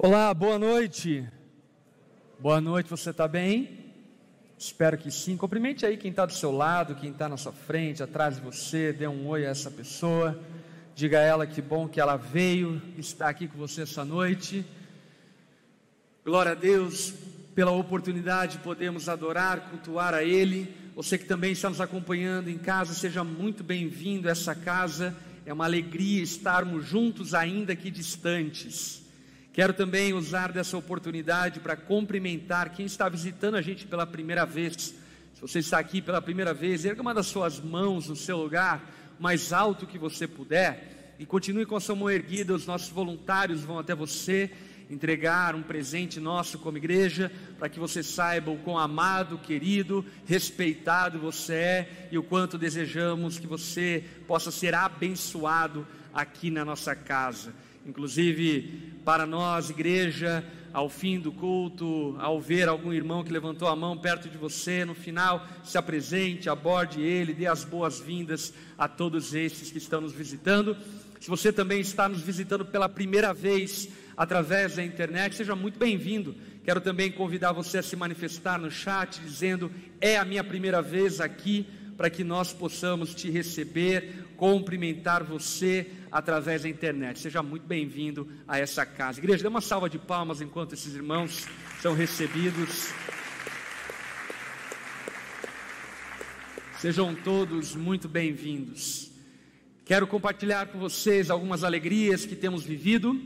Olá, boa noite. Boa noite, você está bem? Espero que sim. Cumprimente aí quem está do seu lado, quem está na sua frente, atrás de você. Dê um oi a essa pessoa. Diga a ela que bom que ela veio, está aqui com você essa noite. Glória a Deus pela oportunidade de podermos adorar, cultuar a Ele. Você que também está nos acompanhando em casa, seja muito bem-vindo a essa casa. É uma alegria estarmos juntos, ainda que distantes. Quero também usar dessa oportunidade para cumprimentar quem está visitando a gente pela primeira vez. Se você está aqui pela primeira vez, erga uma das suas mãos no seu lugar, mais alto que você puder, e continue com a sua mão erguida. Os nossos voluntários vão até você entregar um presente nosso como igreja, para que você saiba o quão amado, querido, respeitado você é e o quanto desejamos que você possa ser abençoado aqui na nossa casa. Inclusive, para nós, igreja, ao fim do culto, ao ver algum irmão que levantou a mão perto de você, no final, se apresente, aborde ele, dê as boas-vindas a todos esses que estão nos visitando. Se você também está nos visitando pela primeira vez através da internet, seja muito bem-vindo. Quero também convidar você a se manifestar no chat, dizendo: é a minha primeira vez aqui, para que nós possamos te receber, cumprimentar você através da internet. Seja muito bem-vindo a essa casa. Igreja, dê uma salva de palmas enquanto esses irmãos são recebidos. Sejam todos muito bem-vindos. Quero compartilhar com vocês algumas alegrias que temos vivido.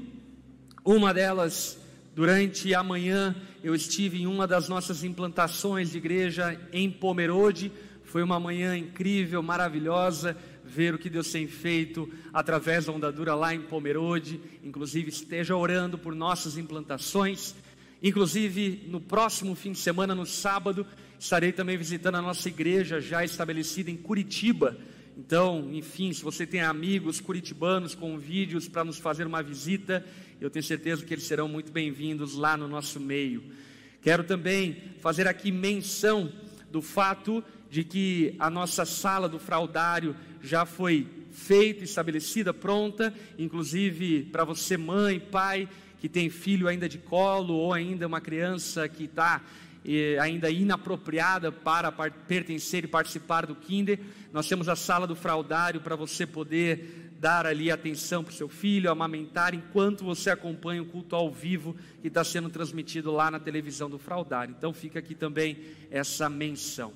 Uma delas, durante a manhã, eu estive em uma das nossas implantações de igreja em Pomerode. Foi uma manhã incrível, maravilhosa ver o que Deus tem feito através da ondadura lá em Pomerode. Inclusive, esteja orando por nossas implantações. Inclusive, no próximo fim de semana, no sábado, estarei também visitando a nossa igreja já estabelecida em Curitiba. Então, enfim, se você tem amigos curitibanos com vídeos para nos fazer uma visita, eu tenho certeza que eles serão muito bem-vindos lá no nosso meio. Quero também fazer aqui menção do fato de que a nossa sala do fraudário já foi feita, estabelecida, pronta, inclusive para você, mãe, pai, que tem filho ainda de colo ou ainda uma criança que está eh, ainda inapropriada para pertencer e participar do Kinder, nós temos a sala do fraudário para você poder dar ali atenção para o seu filho, amamentar, enquanto você acompanha o culto ao vivo que está sendo transmitido lá na televisão do fraudário. Então fica aqui também essa menção.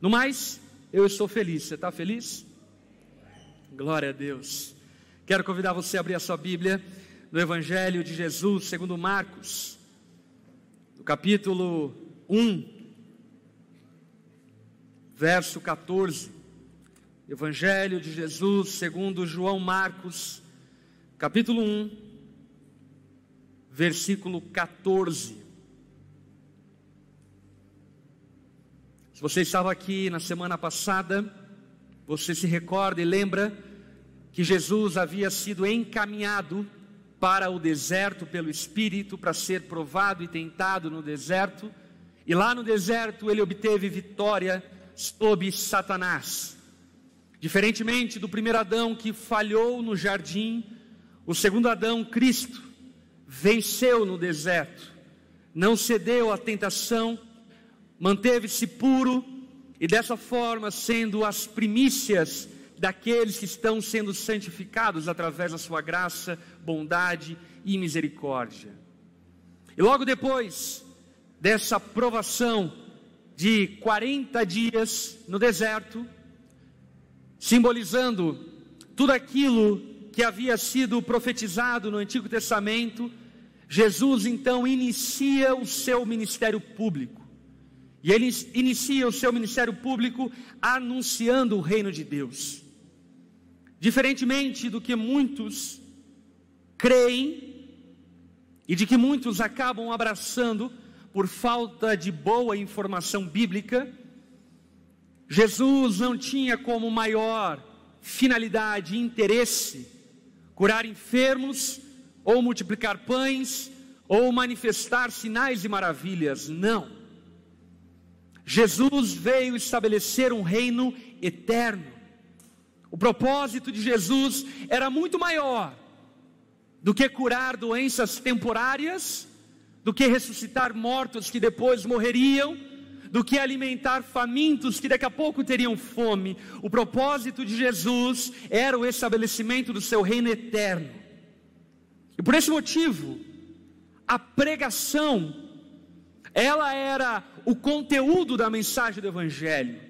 No mais, eu estou feliz. Você está feliz? Glória a Deus. Quero convidar você a abrir a sua Bíblia no Evangelho de Jesus, segundo Marcos, no capítulo 1, verso 14. Evangelho de Jesus, segundo João Marcos, capítulo 1, versículo 14. Se você estava aqui na semana passada, você se recorda e lembra que Jesus havia sido encaminhado para o deserto pelo Espírito para ser provado e tentado no deserto, e lá no deserto ele obteve vitória sobre Satanás. Diferentemente do primeiro Adão que falhou no jardim, o segundo Adão, Cristo, venceu no deserto, não cedeu à tentação manteve-se puro e dessa forma sendo as primícias daqueles que estão sendo santificados através da sua graça, bondade e misericórdia. E logo depois dessa provação de 40 dias no deserto, simbolizando tudo aquilo que havia sido profetizado no Antigo Testamento, Jesus então inicia o seu ministério público. E ele inicia o seu ministério público anunciando o reino de Deus. Diferentemente do que muitos creem e de que muitos acabam abraçando por falta de boa informação bíblica, Jesus não tinha como maior finalidade e interesse curar enfermos, ou multiplicar pães, ou manifestar sinais e maravilhas. Não. Jesus veio estabelecer um reino eterno. O propósito de Jesus era muito maior do que curar doenças temporárias, do que ressuscitar mortos que depois morreriam, do que alimentar famintos que daqui a pouco teriam fome. O propósito de Jesus era o estabelecimento do seu reino eterno. E por esse motivo, a pregação, ela era o conteúdo da mensagem do Evangelho,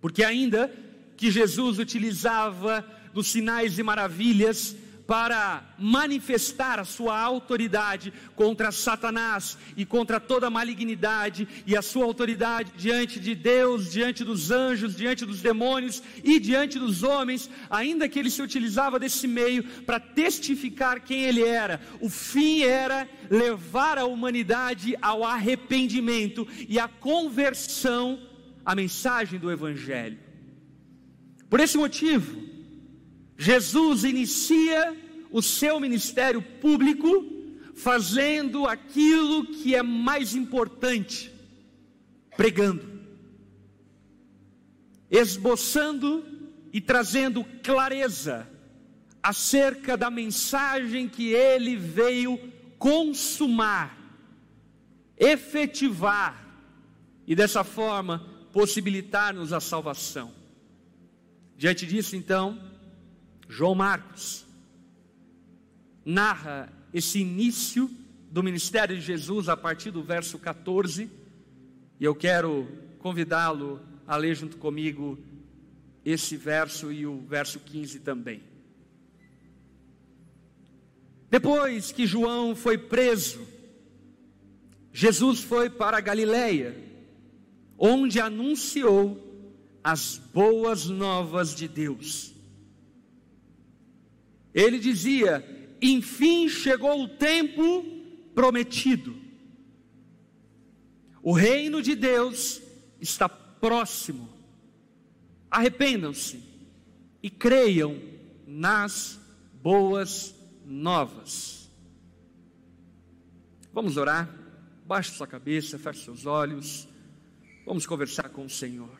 porque ainda que Jesus utilizava dos sinais e maravilhas para manifestar a sua autoridade contra Satanás e contra toda a malignidade e a sua autoridade diante de Deus, diante dos anjos, diante dos demônios e diante dos homens, ainda que ele se utilizava desse meio para testificar quem ele era. O fim era levar a humanidade ao arrependimento e à conversão à mensagem do evangelho. Por esse motivo, Jesus inicia o seu ministério público fazendo aquilo que é mais importante, pregando, esboçando e trazendo clareza acerca da mensagem que ele veio consumar, efetivar e dessa forma possibilitar-nos a salvação. Diante disso, então, João Marcos narra esse início do ministério de Jesus a partir do verso 14, e eu quero convidá-lo a ler junto comigo esse verso e o verso 15 também. Depois que João foi preso, Jesus foi para Galiléia, onde anunciou as boas novas de Deus ele dizia: enfim chegou o tempo prometido. O reino de Deus está próximo. Arrependam-se e creiam nas boas novas. Vamos orar? Baixe sua cabeça, feche seus olhos. Vamos conversar com o Senhor.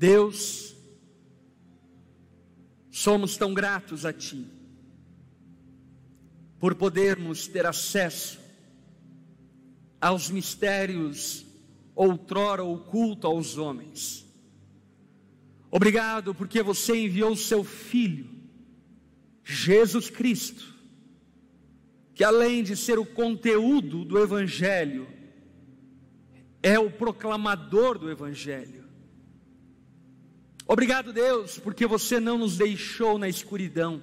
Deus, somos tão gratos a Ti, por podermos ter acesso aos mistérios outrora oculto aos homens. Obrigado porque você enviou o seu Filho, Jesus Cristo, que além de ser o conteúdo do Evangelho, é o proclamador do Evangelho. Obrigado, Deus, porque você não nos deixou na escuridão,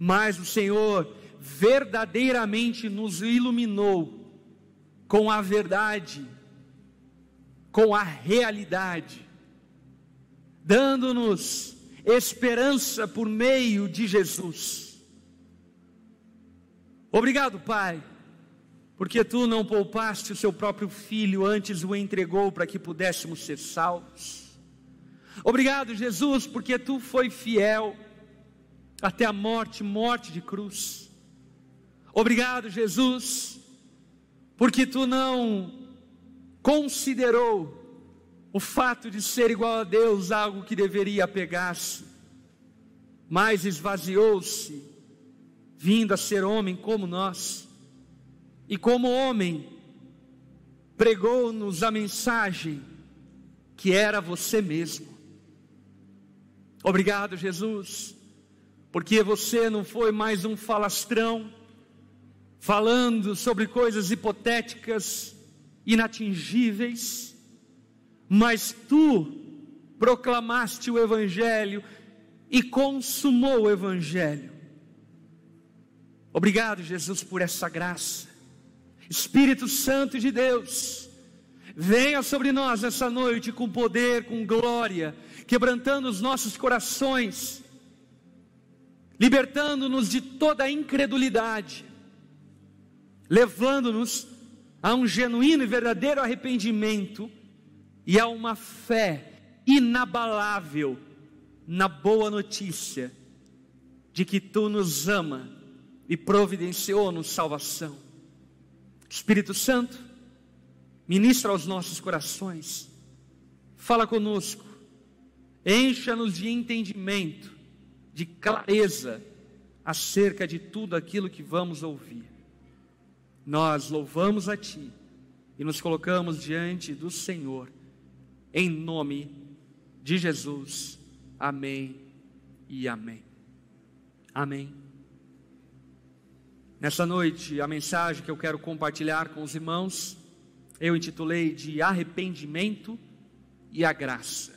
mas o Senhor verdadeiramente nos iluminou com a verdade, com a realidade, dando-nos esperança por meio de Jesus. Obrigado, Pai, porque tu não poupaste o seu próprio filho, antes o entregou para que pudéssemos ser salvos. Obrigado, Jesus, porque tu foi fiel até a morte morte de cruz. Obrigado, Jesus, porque tu não considerou o fato de ser igual a Deus algo que deveria apegar-se, mas esvaziou-se, vindo a ser homem como nós, e como homem, pregou-nos a mensagem que era você mesmo. Obrigado, Jesus, porque você não foi mais um falastrão, falando sobre coisas hipotéticas, inatingíveis, mas tu proclamaste o Evangelho e consumou o Evangelho. Obrigado, Jesus, por essa graça. Espírito Santo de Deus, venha sobre nós essa noite com poder, com glória quebrantando os nossos corações, libertando-nos de toda a incredulidade, levando-nos a um genuíno e verdadeiro arrependimento e a uma fé inabalável na boa notícia de que tu nos ama e providenciou-nos salvação. Espírito Santo, ministra aos nossos corações, fala conosco, encha-nos de entendimento, de clareza acerca de tudo aquilo que vamos ouvir. Nós louvamos a Ti e nos colocamos diante do Senhor, em nome de Jesus. Amém e amém. Amém. Nessa noite, a mensagem que eu quero compartilhar com os irmãos, eu intitulei de Arrependimento e a Graça.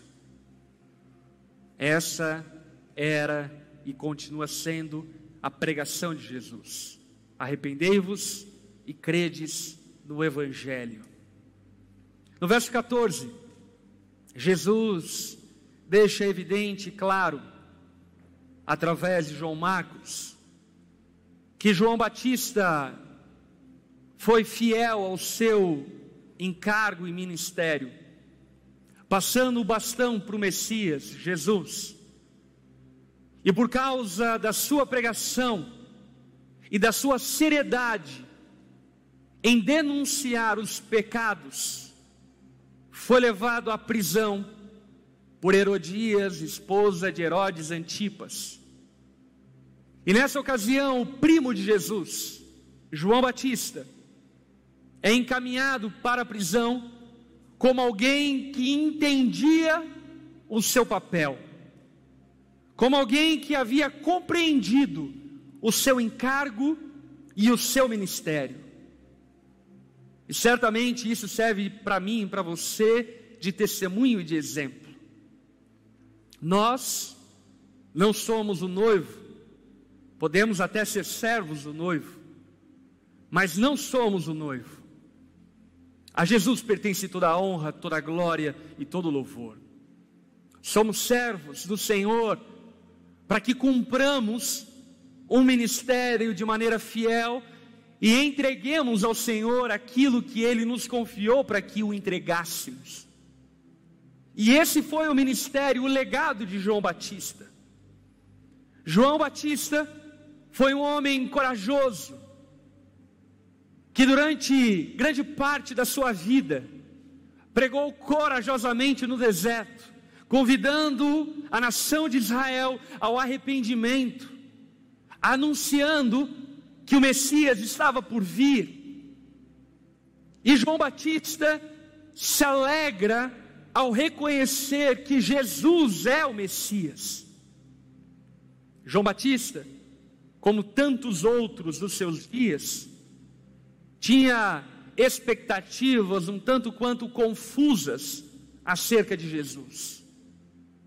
Essa era e continua sendo a pregação de Jesus. Arrependei-vos e credes no Evangelho. No verso 14, Jesus deixa evidente e claro, através de João Marcos, que João Batista foi fiel ao seu encargo e ministério, passando o bastão para o Messias, Jesus. E por causa da sua pregação e da sua seriedade em denunciar os pecados, foi levado à prisão por Herodias, esposa de Herodes Antipas. E nessa ocasião, o primo de Jesus, João Batista, é encaminhado para a prisão como alguém que entendia o seu papel, como alguém que havia compreendido o seu encargo e o seu ministério. E certamente isso serve para mim e para você de testemunho e de exemplo. Nós não somos o noivo, podemos até ser servos do noivo, mas não somos o noivo. A Jesus pertence toda a honra, toda a glória e todo o louvor. Somos servos do Senhor para que cumpramos um ministério de maneira fiel e entreguemos ao Senhor aquilo que Ele nos confiou para que o entregássemos. E esse foi o ministério, o legado de João Batista. João Batista foi um homem corajoso, que durante grande parte da sua vida pregou corajosamente no deserto, convidando a nação de Israel ao arrependimento, anunciando que o Messias estava por vir. E João Batista se alegra ao reconhecer que Jesus é o Messias. João Batista, como tantos outros dos seus dias, tinha expectativas um tanto quanto confusas acerca de Jesus,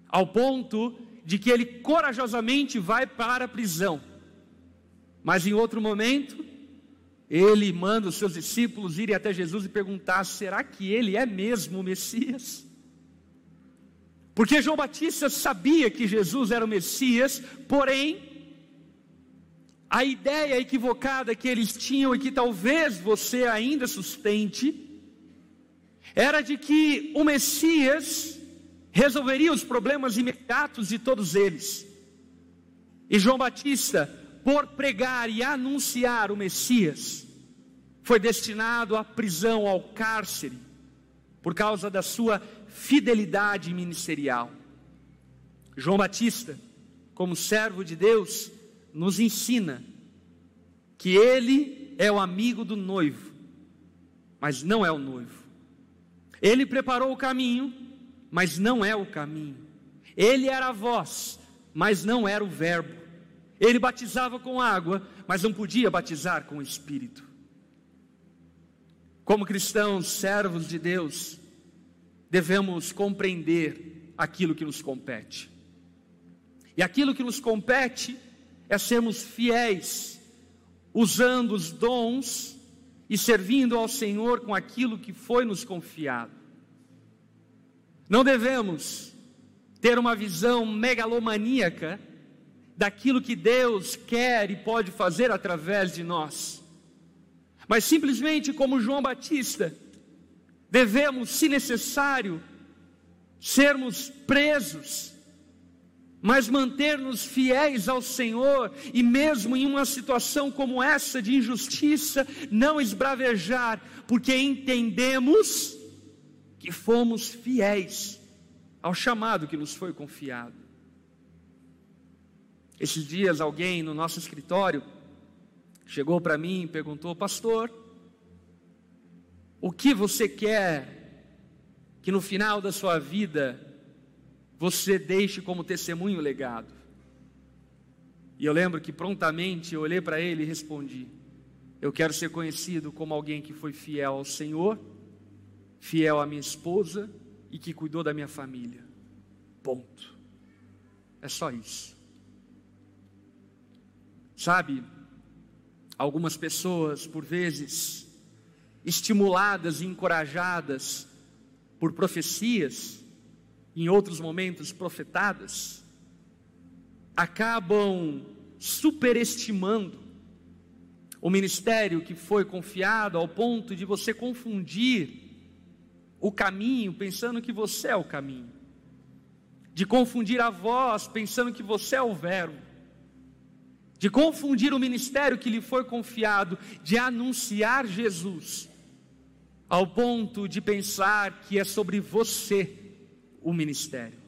ao ponto de que ele corajosamente vai para a prisão, mas em outro momento, ele manda os seus discípulos irem até Jesus e perguntar: será que ele é mesmo o Messias? Porque João Batista sabia que Jesus era o Messias, porém, a ideia equivocada que eles tinham e que talvez você ainda sustente, era de que o Messias resolveria os problemas imediatos de todos eles. E João Batista, por pregar e anunciar o Messias, foi destinado à prisão, ao cárcere, por causa da sua fidelidade ministerial. João Batista, como servo de Deus, nos ensina que ele é o amigo do noivo, mas não é o noivo. Ele preparou o caminho, mas não é o caminho. Ele era a voz, mas não era o verbo. Ele batizava com água, mas não podia batizar com o Espírito. Como cristãos, servos de Deus, devemos compreender aquilo que nos compete. E aquilo que nos compete é sermos fiéis, usando os dons e servindo ao Senhor com aquilo que foi nos confiado. Não devemos ter uma visão megalomaníaca daquilo que Deus quer e pode fazer através de nós, mas simplesmente como João Batista, devemos, se necessário, sermos presos mas manter-nos fiéis ao Senhor e mesmo em uma situação como essa de injustiça, não esbravejar, porque entendemos que fomos fiéis ao chamado que nos foi confiado. Esses dias, alguém no nosso escritório chegou para mim e perguntou: Pastor, o que você quer que no final da sua vida você deixe como testemunho legado? E eu lembro que prontamente eu olhei para ele e respondi: Eu quero ser conhecido como alguém que foi fiel ao Senhor, fiel à minha esposa e que cuidou da minha família. Ponto. É só isso. Sabe, algumas pessoas, por vezes, estimuladas e encorajadas por profecias, em outros momentos profetadas, acabam superestimando o ministério que foi confiado ao ponto de você confundir o caminho pensando que você é o caminho, de confundir a voz pensando que você é o verbo, de confundir o ministério que lhe foi confiado, de anunciar Jesus, ao ponto de pensar que é sobre você o ministério.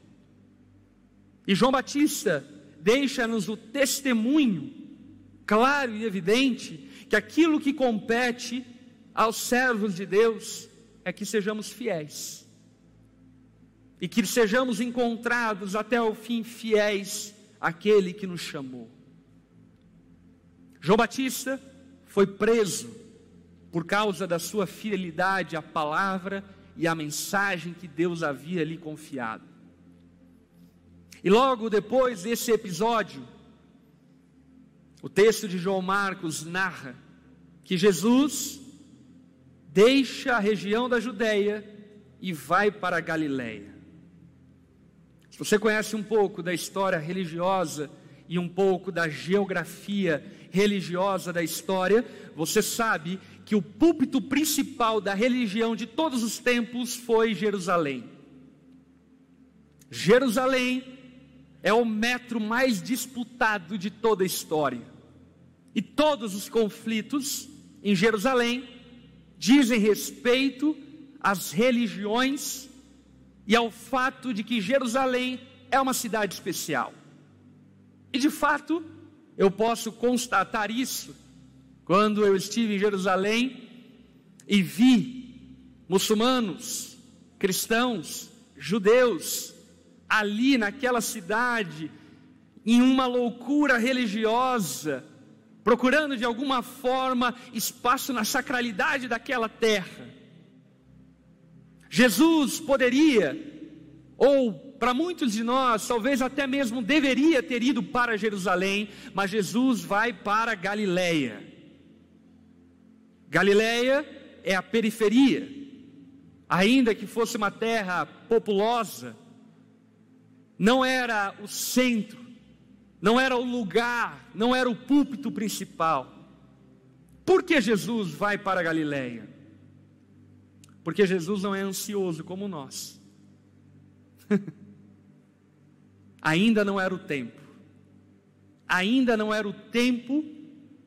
E João Batista deixa-nos o testemunho claro e evidente que aquilo que compete aos servos de Deus é que sejamos fiéis e que sejamos encontrados até o fim fiéis àquele que nos chamou. João Batista foi preso por causa da sua fidelidade à palavra e à mensagem que Deus havia lhe confiado. E logo depois desse episódio, o texto de João Marcos narra que Jesus deixa a região da Judéia e vai para a Galiléia. Se você conhece um pouco da história religiosa e um pouco da geografia religiosa da história, você sabe que o púlpito principal da religião de todos os tempos foi Jerusalém. Jerusalém é o metro mais disputado de toda a história. E todos os conflitos em Jerusalém dizem respeito às religiões e ao fato de que Jerusalém é uma cidade especial. E de fato, eu posso constatar isso quando eu estive em Jerusalém e vi muçulmanos, cristãos, judeus, ali naquela cidade, em uma loucura religiosa, procurando de alguma forma espaço na sacralidade daquela terra. Jesus poderia, ou para muitos de nós, talvez até mesmo deveria ter ido para Jerusalém, mas Jesus vai para Galiléia. Galiléia é a periferia, ainda que fosse uma terra populosa, não era o centro, não era o lugar, não era o púlpito principal. Por que Jesus vai para a Galiléia? Porque Jesus não é ansioso como nós. Ainda não era o tempo. Ainda não era o tempo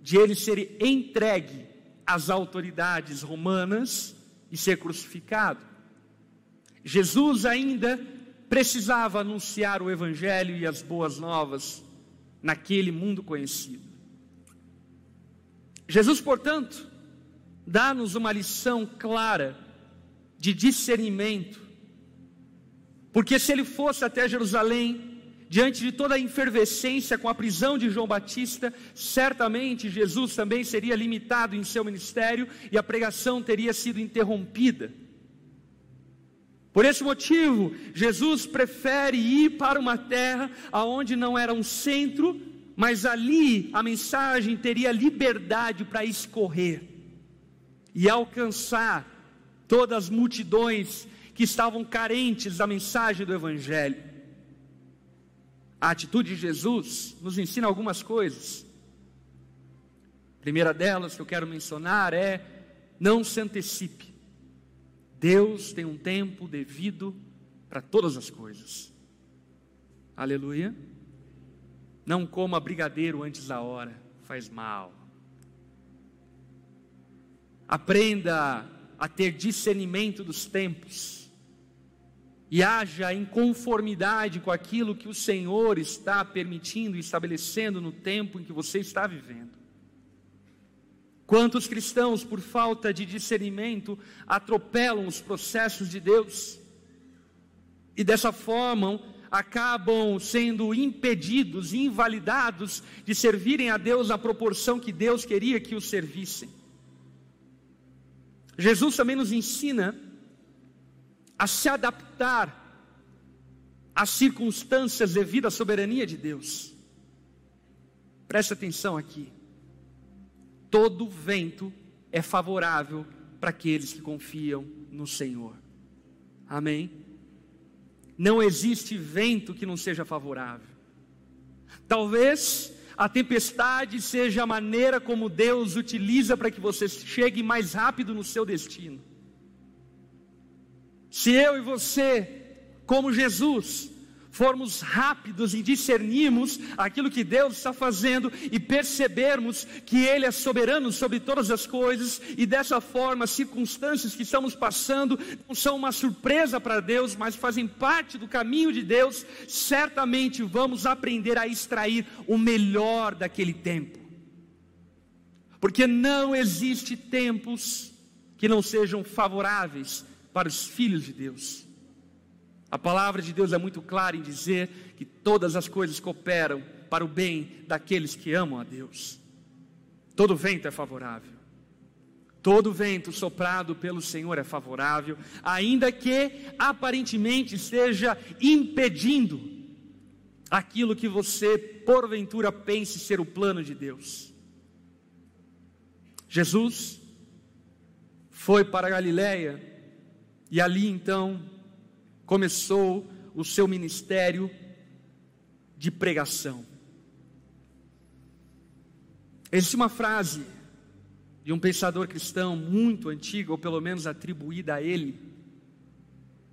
de ele ser entregue às autoridades romanas e ser crucificado. Jesus ainda precisava anunciar o Evangelho e as boas novas naquele mundo conhecido. Jesus, portanto, dá-nos uma lição clara de discernimento, porque se ele fosse até Jerusalém, diante de toda a efervescência com a prisão de João Batista, certamente Jesus também seria limitado em seu ministério e a pregação teria sido interrompida. Por esse motivo, Jesus prefere ir para uma terra aonde não era um centro, mas ali a mensagem teria liberdade para escorrer e alcançar todas as multidões que estavam carentes da mensagem do Evangelho. A atitude de Jesus nos ensina algumas coisas. A primeira delas que eu quero mencionar é: não se antecipe. Deus tem um tempo devido para todas as coisas. Aleluia. Não coma brigadeiro antes da hora, faz mal. Aprenda a ter discernimento dos tempos. E haja em conformidade com aquilo que o Senhor está permitindo e estabelecendo no tempo em que você está vivendo. Quantos cristãos, por falta de discernimento, atropelam os processos de Deus e dessa forma acabam sendo impedidos, invalidados de servirem a Deus na proporção que Deus queria que os servissem. Jesus também nos ensina a se adaptar às circunstâncias devido à soberania de Deus. Preste atenção aqui. Todo vento é favorável para aqueles que confiam no Senhor. Amém? Não existe vento que não seja favorável. Talvez a tempestade seja a maneira como Deus utiliza para que você chegue mais rápido no seu destino. Se eu e você, como Jesus, formos rápidos em discernirmos aquilo que Deus está fazendo e percebermos que Ele é soberano sobre todas as coisas e dessa forma as circunstâncias que estamos passando não são uma surpresa para Deus, mas fazem parte do caminho de Deus, certamente vamos aprender a extrair o melhor daquele tempo. Porque não existe tempos que não sejam favoráveis para os filhos de Deus. A palavra de Deus é muito clara em dizer que todas as coisas cooperam para o bem daqueles que amam a Deus. Todo vento é favorável. Todo vento soprado pelo Senhor é favorável, ainda que aparentemente esteja impedindo aquilo que você porventura pense ser o plano de Deus. Jesus foi para Galiléia e ali então começou o seu ministério de pregação. Existe uma frase de um pensador cristão muito antigo, ou pelo menos atribuída a ele,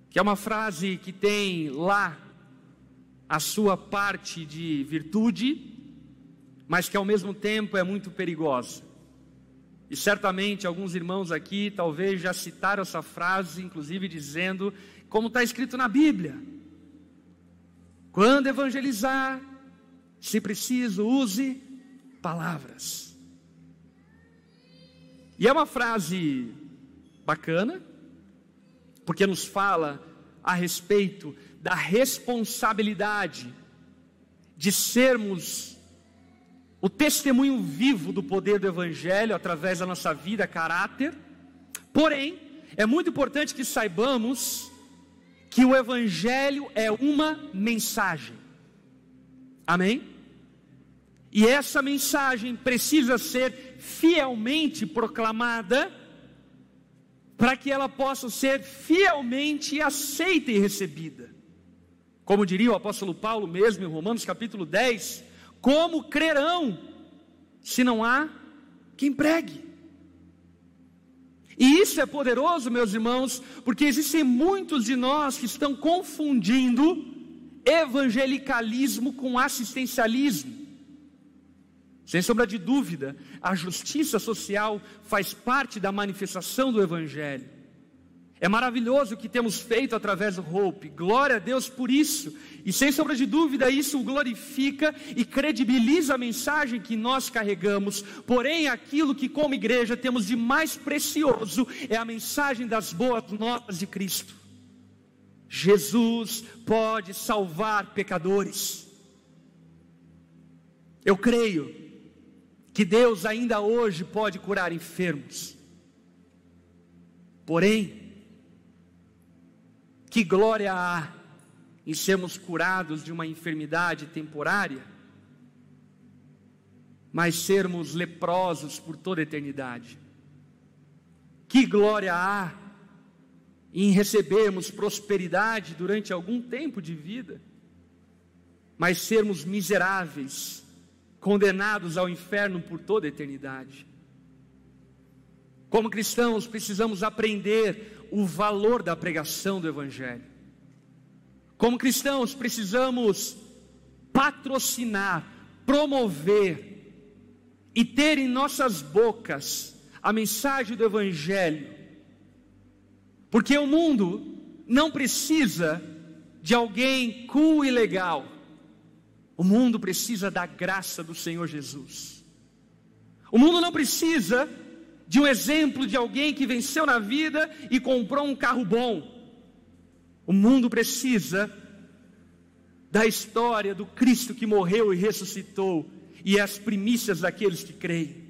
que é uma frase que tem lá a sua parte de virtude, mas que ao mesmo tempo é muito perigosa. E certamente alguns irmãos aqui talvez já citaram essa frase, inclusive dizendo, como está escrito na Bíblia: quando evangelizar, se preciso, use palavras. E é uma frase bacana, porque nos fala a respeito da responsabilidade de sermos o testemunho vivo do poder do Evangelho através da nossa vida, caráter. Porém, é muito importante que saibamos que o Evangelho é uma mensagem. Amém? E essa mensagem precisa ser fielmente proclamada para que ela possa ser fielmente aceita e recebida. Como diria o apóstolo Paulo mesmo em Romanos capítulo 10, como crerão se não há quem pregue? E isso é poderoso, meus irmãos, porque existem muitos de nós que estão confundindo evangelicalismo com assistencialismo. Sem sombra de dúvida, a justiça social faz parte da manifestação do Evangelho. É maravilhoso o que temos feito através do Hope, glória a Deus por isso, e sem sombra de dúvida, isso glorifica e credibiliza a mensagem que nós carregamos. Porém, aquilo que, como igreja, temos de mais precioso é a mensagem das boas notas de Cristo. Jesus pode salvar pecadores. Eu creio que Deus ainda hoje pode curar enfermos. Porém, que glória há em sermos curados de uma enfermidade temporária, mas sermos leprosos por toda a eternidade. Que glória há em recebermos prosperidade durante algum tempo de vida, mas sermos miseráveis, condenados ao inferno por toda a eternidade. Como cristãos, precisamos aprender o valor da pregação do Evangelho. Como cristãos, precisamos patrocinar, promover e ter em nossas bocas a mensagem do Evangelho, porque o mundo não precisa de alguém cool e legal. O mundo precisa da graça do Senhor Jesus. O mundo não precisa de um exemplo de alguém que venceu na vida e comprou um carro bom. O mundo precisa da história do Cristo que morreu e ressuscitou e as primícias daqueles que creem.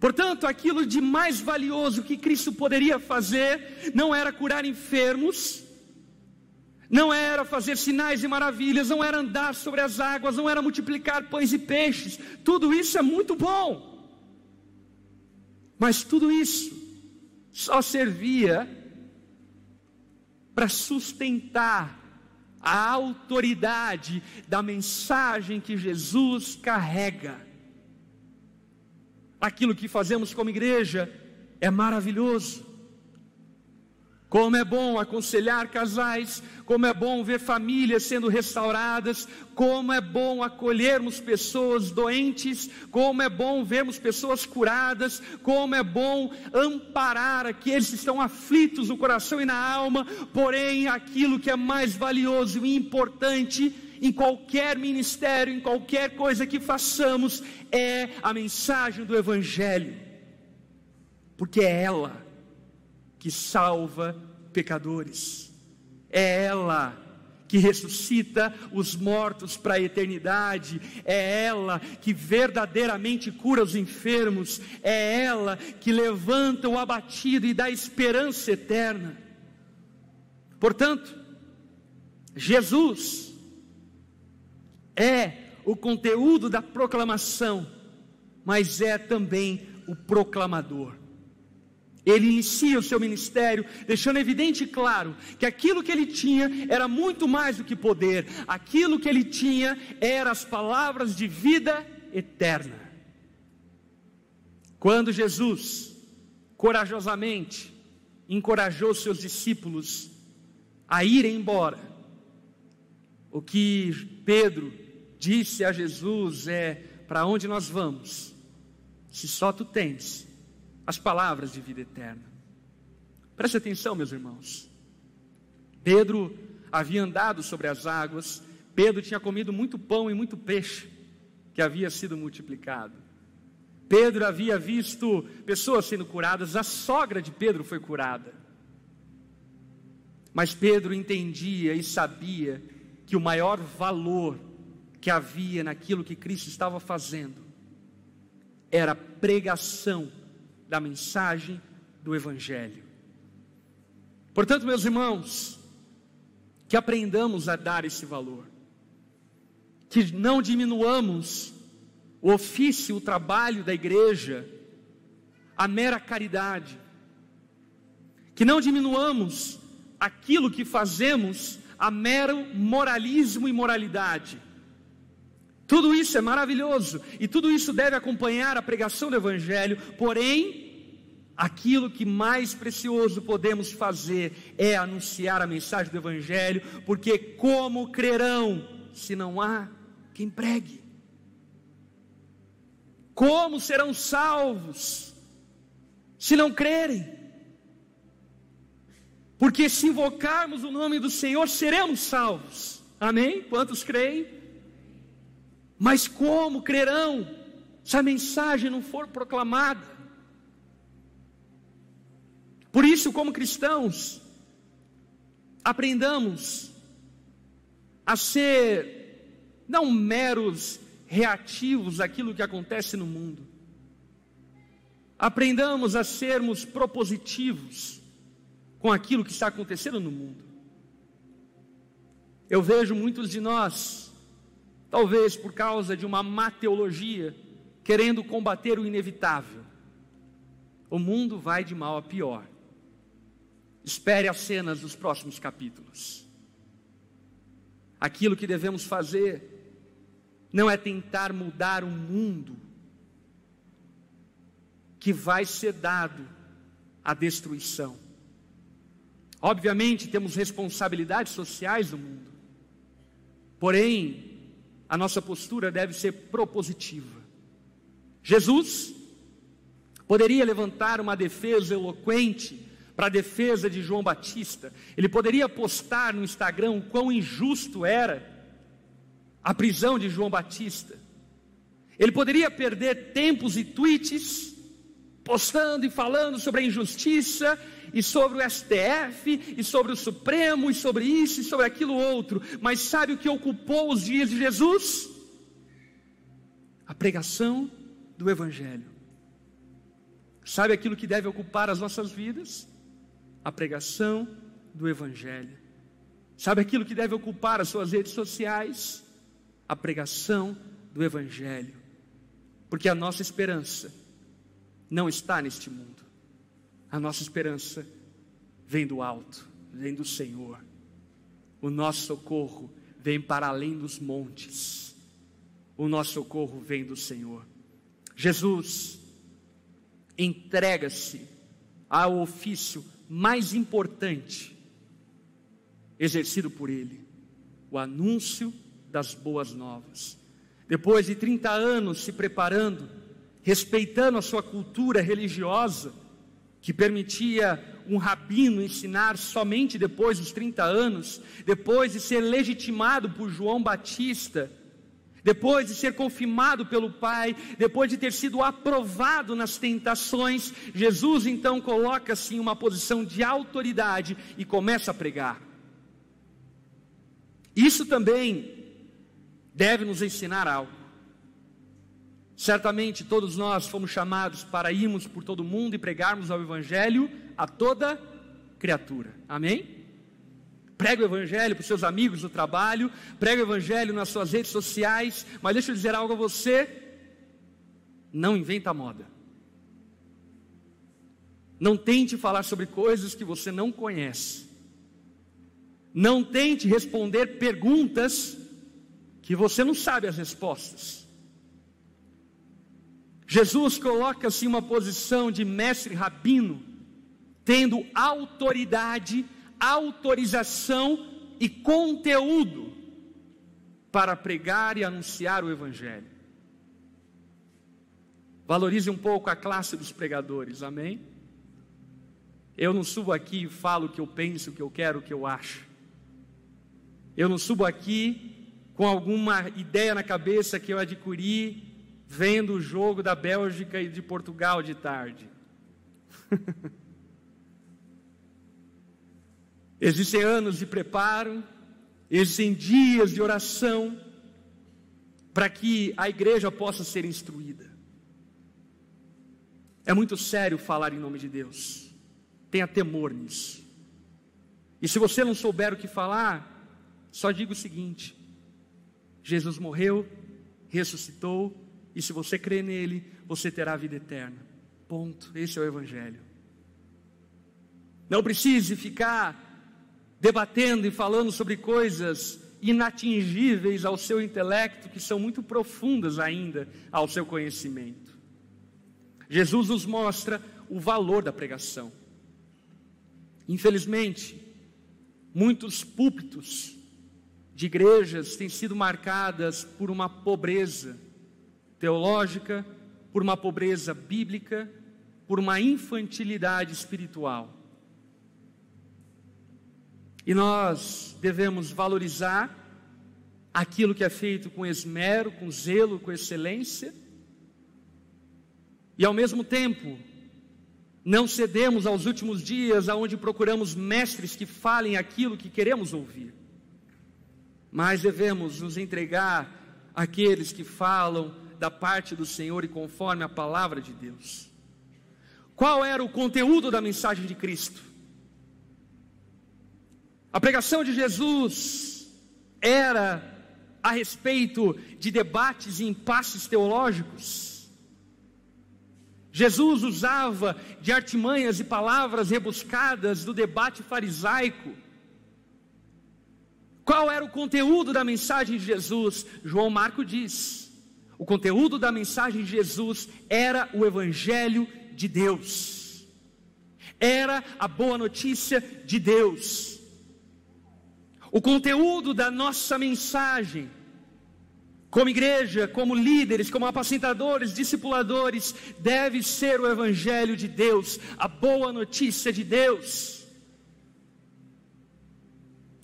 Portanto, aquilo de mais valioso que Cristo poderia fazer não era curar enfermos, não era fazer sinais e maravilhas, não era andar sobre as águas, não era multiplicar pães e peixes. Tudo isso é muito bom. Mas tudo isso só servia para sustentar a autoridade da mensagem que Jesus carrega. Aquilo que fazemos como igreja é maravilhoso. Como é bom aconselhar casais, como é bom ver famílias sendo restauradas, como é bom acolhermos pessoas doentes, como é bom vermos pessoas curadas, como é bom amparar aqueles que estão aflitos no coração e na alma, porém, aquilo que é mais valioso e importante em qualquer ministério, em qualquer coisa que façamos, é a mensagem do Evangelho, porque é ela que salva pecadores. É ela que ressuscita os mortos para a eternidade, é ela que verdadeiramente cura os enfermos, é ela que levanta o abatido e dá esperança eterna. Portanto, Jesus é o conteúdo da proclamação, mas é também o proclamador. Ele inicia o seu ministério, deixando evidente e claro que aquilo que ele tinha era muito mais do que poder, aquilo que ele tinha eram as palavras de vida eterna. Quando Jesus, corajosamente, encorajou seus discípulos a irem embora, o que Pedro disse a Jesus é: Para onde nós vamos? Se só tu tens as palavras de vida eterna. Preste atenção, meus irmãos. Pedro havia andado sobre as águas, Pedro tinha comido muito pão e muito peixe que havia sido multiplicado. Pedro havia visto pessoas sendo curadas, a sogra de Pedro foi curada. Mas Pedro entendia e sabia que o maior valor que havia naquilo que Cristo estava fazendo era a pregação da mensagem do Evangelho. Portanto, meus irmãos, que aprendamos a dar esse valor, que não diminuamos o ofício, o trabalho da igreja, a mera caridade, que não diminuamos aquilo que fazemos a mero moralismo e moralidade, tudo isso é maravilhoso e tudo isso deve acompanhar a pregação do Evangelho, porém, aquilo que mais precioso podemos fazer é anunciar a mensagem do Evangelho, porque como crerão se não há quem pregue? Como serão salvos se não crerem? Porque se invocarmos o nome do Senhor, seremos salvos. Amém? Quantos creem? Mas como crerão se a mensagem não for proclamada? Por isso, como cristãos, aprendamos a ser não meros reativos àquilo que acontece no mundo. Aprendamos a sermos propositivos com aquilo que está acontecendo no mundo. Eu vejo muitos de nós talvez por causa de uma má teologia, querendo combater o inevitável. O mundo vai de mal a pior. Espere as cenas dos próximos capítulos. Aquilo que devemos fazer não é tentar mudar o mundo que vai ser dado à destruição. Obviamente, temos responsabilidades sociais no mundo. Porém, a nossa postura deve ser propositiva. Jesus poderia levantar uma defesa eloquente para a defesa de João Batista. Ele poderia postar no Instagram o quão injusto era a prisão de João Batista. Ele poderia perder tempos e tweets postando e falando sobre a injustiça e sobre o STF e sobre o Supremo e sobre isso e sobre aquilo outro, mas sabe o que ocupou os dias de Jesus? A pregação do Evangelho. Sabe aquilo que deve ocupar as nossas vidas? A pregação do Evangelho. Sabe aquilo que deve ocupar as suas redes sociais? A pregação do Evangelho. Porque a nossa esperança não está neste mundo. A nossa esperança vem do alto, vem do Senhor. O nosso socorro vem para além dos montes. O nosso socorro vem do Senhor. Jesus entrega-se ao ofício mais importante exercido por ele, o anúncio das boas novas. Depois de 30 anos se preparando, respeitando a sua cultura religiosa, que permitia um rabino ensinar somente depois dos 30 anos, depois de ser legitimado por João Batista, depois de ser confirmado pelo Pai, depois de ter sido aprovado nas tentações, Jesus então coloca-se em uma posição de autoridade e começa a pregar. Isso também deve nos ensinar algo. Certamente todos nós fomos chamados para irmos por todo mundo e pregarmos o Evangelho a toda criatura. Amém? Prega o Evangelho para os seus amigos do trabalho, prega o Evangelho nas suas redes sociais, mas deixa eu dizer algo a você: não inventa moda. Não tente falar sobre coisas que você não conhece. Não tente responder perguntas que você não sabe as respostas. Jesus coloca-se em uma posição de mestre rabino, tendo autoridade, autorização e conteúdo para pregar e anunciar o Evangelho. Valorize um pouco a classe dos pregadores, amém? Eu não subo aqui e falo o que eu penso, o que eu quero, o que eu acho. Eu não subo aqui com alguma ideia na cabeça que eu adquiri vendo o jogo da Bélgica e de Portugal de tarde. existem anos de preparo, existem dias de oração para que a igreja possa ser instruída. É muito sério falar em nome de Deus. Tenha temor nisso. E se você não souber o que falar, só diga o seguinte: Jesus morreu, ressuscitou, e se você crê nele, você terá a vida eterna. Ponto. Esse é o Evangelho. Não precise ficar debatendo e falando sobre coisas inatingíveis ao seu intelecto, que são muito profundas ainda ao seu conhecimento. Jesus nos mostra o valor da pregação. Infelizmente, muitos púlpitos de igrejas têm sido marcadas por uma pobreza teológica, por uma pobreza bíblica, por uma infantilidade espiritual. E nós devemos valorizar aquilo que é feito com esmero, com zelo, com excelência, e ao mesmo tempo, não cedemos aos últimos dias, aonde procuramos mestres que falem aquilo que queremos ouvir, mas devemos nos entregar àqueles que falam da parte do Senhor e conforme a palavra de Deus. Qual era o conteúdo da mensagem de Cristo? A pregação de Jesus era a respeito de debates e impasses teológicos. Jesus usava de artimanhas e palavras rebuscadas do debate farisaico. Qual era o conteúdo da mensagem de Jesus? João Marco diz: o conteúdo da mensagem de Jesus era o Evangelho de Deus, era a boa notícia de Deus. O conteúdo da nossa mensagem como igreja, como líderes, como apacentadores, discipuladores, deve ser o Evangelho de Deus, a boa notícia de Deus.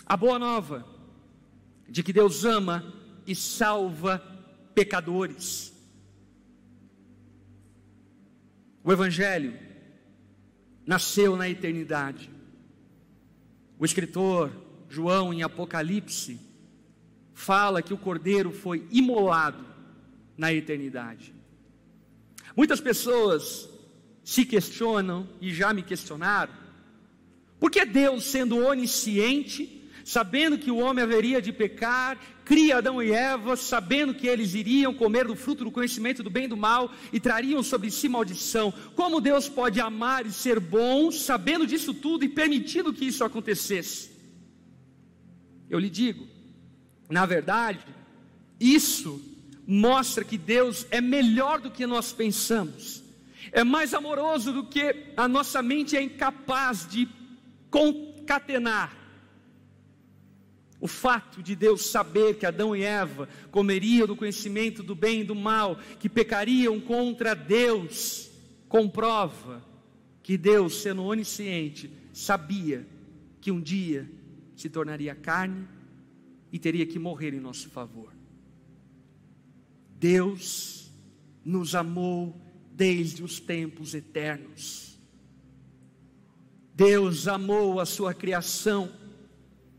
A boa nova de que Deus ama e salva pecadores. O Evangelho nasceu na eternidade. O escritor João, em Apocalipse, fala que o cordeiro foi imolado na eternidade. Muitas pessoas se questionam e já me questionaram, por que Deus, sendo onisciente, sabendo que o homem haveria de pecar, cria Adão e Eva, sabendo que eles iriam comer do fruto do conhecimento do bem e do mal e trariam sobre si maldição. Como Deus pode amar e ser bom, sabendo disso tudo e permitindo que isso acontecesse? Eu lhe digo, na verdade, isso mostra que Deus é melhor do que nós pensamos, é mais amoroso do que a nossa mente é incapaz de concatenar. O fato de Deus saber que Adão e Eva comeriam do conhecimento do bem e do mal, que pecariam contra Deus, comprova que Deus, sendo onisciente, sabia que um dia se tornaria carne e teria que morrer em nosso favor. Deus nos amou desde os tempos eternos. Deus amou a sua criação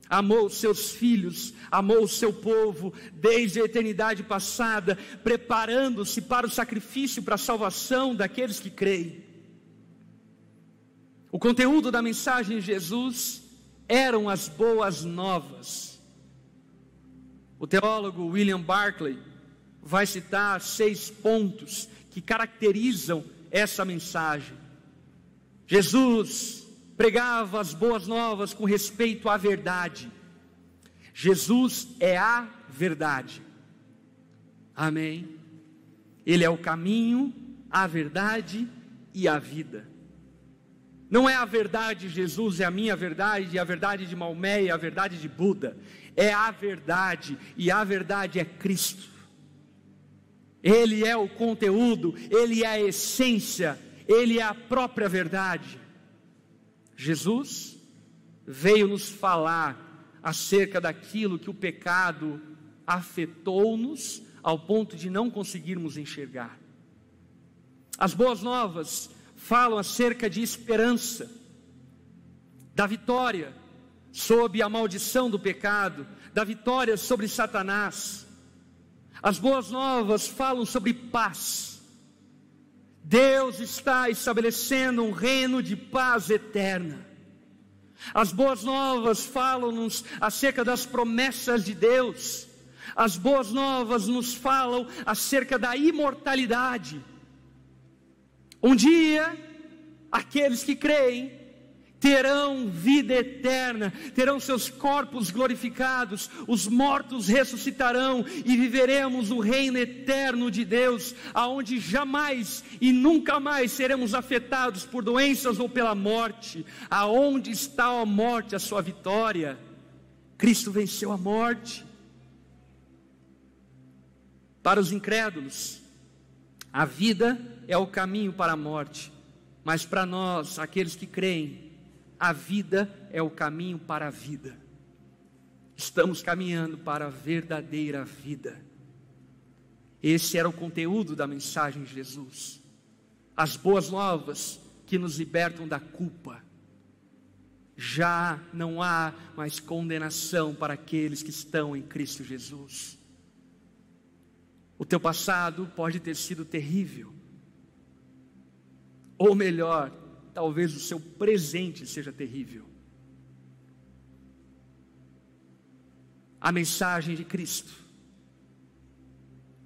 amou os seus filhos, amou o seu povo desde a eternidade passada, preparando-se para o sacrifício, para a salvação daqueles que creem. O conteúdo da mensagem de Jesus eram as boas novas. O teólogo William Barclay vai citar seis pontos que caracterizam essa mensagem. Jesus pregava as boas novas com respeito à verdade. Jesus é a verdade. Amém. Ele é o caminho, a verdade e a vida. Não é a verdade, Jesus é a minha verdade, e a verdade de Maomé e a verdade de Buda. É a verdade, e a verdade é Cristo. Ele é o conteúdo, ele é a essência, ele é a própria verdade. Jesus veio nos falar acerca daquilo que o pecado afetou-nos ao ponto de não conseguirmos enxergar. As boas novas falam acerca de esperança, da vitória sobre a maldição do pecado, da vitória sobre Satanás. As boas novas falam sobre paz Deus está estabelecendo um reino de paz eterna. As boas novas falam-nos acerca das promessas de Deus. As boas novas nos falam acerca da imortalidade. Um dia, aqueles que creem terão vida eterna, terão seus corpos glorificados, os mortos ressuscitarão e viveremos o reino eterno de Deus, aonde jamais e nunca mais seremos afetados por doenças ou pela morte. Aonde está a morte, a sua vitória? Cristo venceu a morte. Para os incrédulos, a vida é o caminho para a morte, mas para nós, aqueles que creem, a vida é o caminho para a vida. Estamos caminhando para a verdadeira vida. Esse era o conteúdo da mensagem de Jesus. As boas novas que nos libertam da culpa. Já não há mais condenação para aqueles que estão em Cristo Jesus. O teu passado pode ter sido terrível, ou melhor, talvez o seu presente seja terrível. A mensagem de Cristo,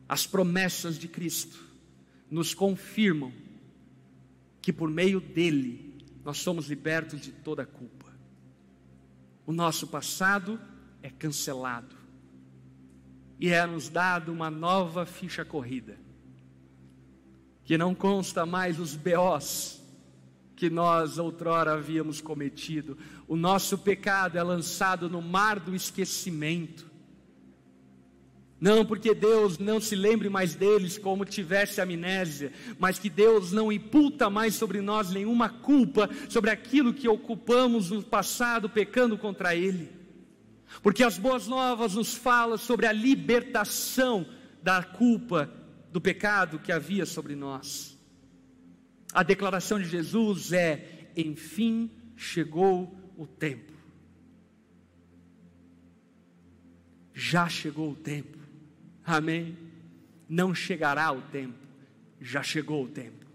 as promessas de Cristo, nos confirmam que por meio dele nós somos libertos de toda culpa. O nosso passado é cancelado e é nos dado uma nova ficha corrida, que não consta mais os BOs que nós outrora havíamos cometido. O nosso pecado é lançado no mar do esquecimento. Não porque Deus não se lembre mais deles como tivesse amnésia, mas que Deus não imputa mais sobre nós nenhuma culpa sobre aquilo que ocupamos no passado pecando contra Ele. Porque as boas novas nos falam sobre a libertação da culpa do pecado que havia sobre nós. A declaração de Jesus é: enfim chegou o tempo. Já chegou o tempo Amém? Não chegará o tempo, já chegou o tempo.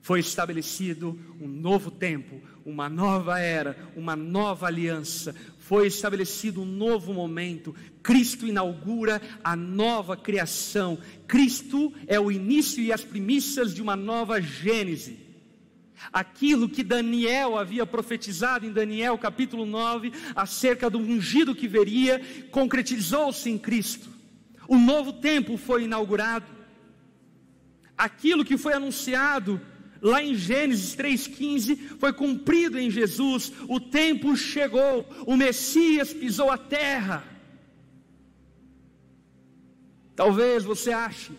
Foi estabelecido um novo tempo, uma nova era, uma nova aliança. Foi estabelecido um novo momento. Cristo inaugura a nova criação. Cristo é o início e as primícias de uma nova Gênese. Aquilo que Daniel havia profetizado em Daniel capítulo 9, acerca do ungido que veria, concretizou-se em Cristo. O novo tempo foi inaugurado. Aquilo que foi anunciado lá em Gênesis 3,15 foi cumprido em Jesus. O tempo chegou, o Messias pisou a terra. Talvez você ache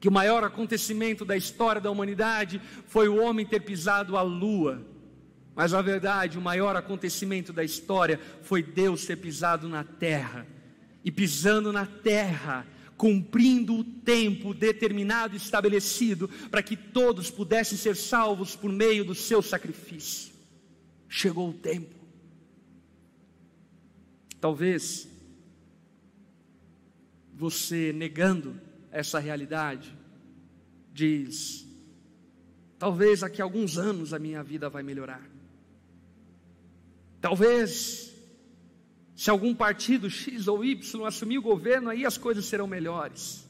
que o maior acontecimento da história da humanidade foi o homem ter pisado a lua. Mas na verdade, o maior acontecimento da história foi Deus ter pisado na terra e pisando na terra, cumprindo o tempo determinado e estabelecido para que todos pudessem ser salvos por meio do seu sacrifício. Chegou o tempo. Talvez você negando essa realidade diz: talvez daqui a alguns anos a minha vida vai melhorar. Talvez se algum partido X ou Y assumir o governo, aí as coisas serão melhores.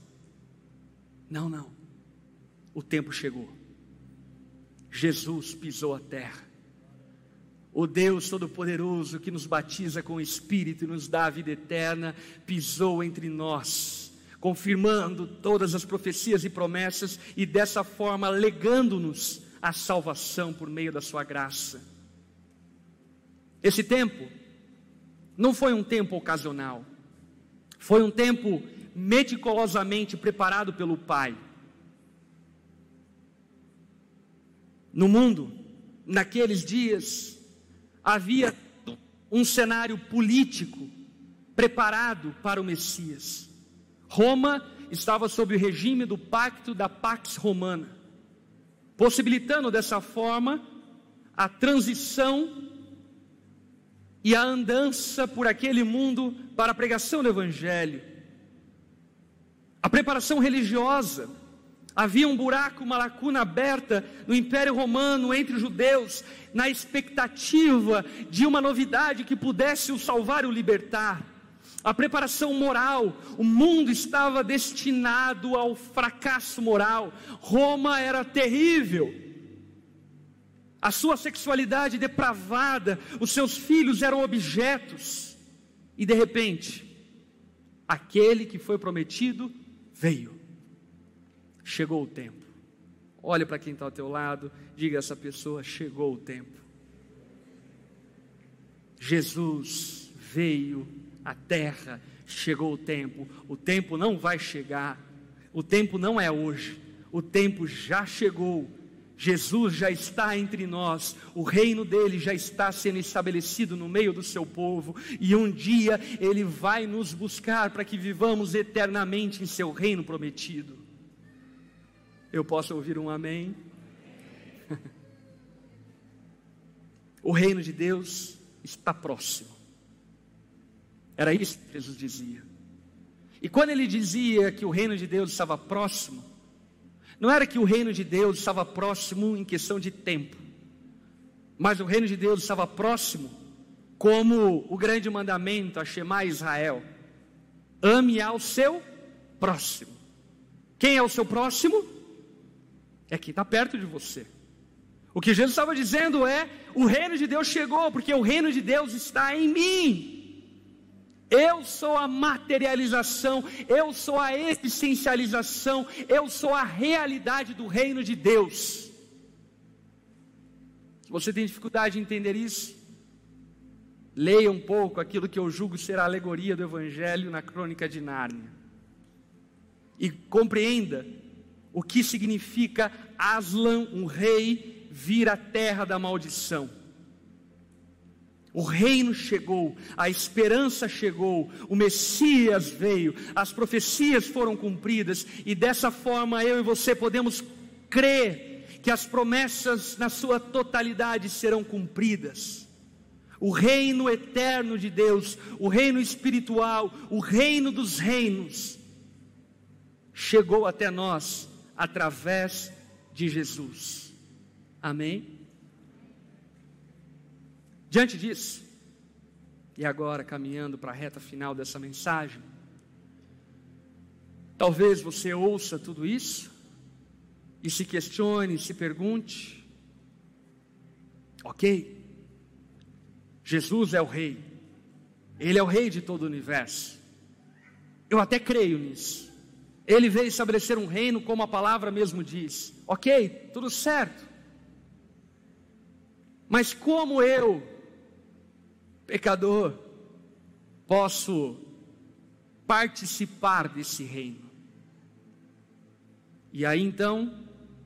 Não, não. O tempo chegou. Jesus pisou a terra. O Deus Todo-Poderoso que nos batiza com o Espírito e nos dá a vida eterna, pisou entre nós, confirmando todas as profecias e promessas e dessa forma legando-nos a salvação por meio da Sua graça. Esse tempo não foi um tempo ocasional, foi um tempo meticulosamente preparado pelo Pai. No mundo, naqueles dias, havia um cenário político preparado para o Messias. Roma estava sob o regime do pacto da Pax Romana, possibilitando dessa forma a transição e a andança por aquele mundo para a pregação do Evangelho. A preparação religiosa. Havia um buraco, uma lacuna aberta no Império Romano entre os judeus, na expectativa de uma novidade que pudesse o salvar e o libertar. A preparação moral, o mundo estava destinado ao fracasso moral. Roma era terrível a sua sexualidade depravada, os seus filhos eram objetos, e de repente, aquele que foi prometido veio, chegou o tempo. Olhe para quem está ao teu lado, diga a essa pessoa: chegou o tempo. Jesus veio à terra, chegou o tempo. O tempo não vai chegar, o tempo não é hoje, o tempo já chegou Jesus já está entre nós, o reino dele já está sendo estabelecido no meio do seu povo, e um dia ele vai nos buscar para que vivamos eternamente em seu reino prometido. Eu posso ouvir um amém? o reino de Deus está próximo. Era isso que Jesus dizia. E quando ele dizia que o reino de Deus estava próximo, não era que o reino de Deus estava próximo em questão de tempo, mas o reino de Deus estava próximo como o grande mandamento, a Shema Israel: ame ao seu próximo. Quem é o seu próximo? É quem está perto de você. O que Jesus estava dizendo é: o reino de Deus chegou, porque o reino de Deus está em mim. Eu sou a materialização, eu sou a essencialização, eu sou a realidade do reino de Deus. Se você tem dificuldade de entender isso, leia um pouco aquilo que eu julgo ser a alegoria do Evangelho na crônica de Nárnia. E compreenda o que significa Aslan, um rei, vir à terra da maldição. O reino chegou, a esperança chegou, o Messias veio, as profecias foram cumpridas, e dessa forma eu e você podemos crer que as promessas na sua totalidade serão cumpridas. O reino eterno de Deus, o reino espiritual, o reino dos reinos, chegou até nós através de Jesus. Amém? Diante disso, e agora caminhando para a reta final dessa mensagem, talvez você ouça tudo isso e se questione, se pergunte: ok, Jesus é o Rei, Ele é o Rei de todo o universo, eu até creio nisso. Ele veio estabelecer um reino, como a palavra mesmo diz. Ok, tudo certo. Mas como eu, pecador, posso participar desse reino? E aí então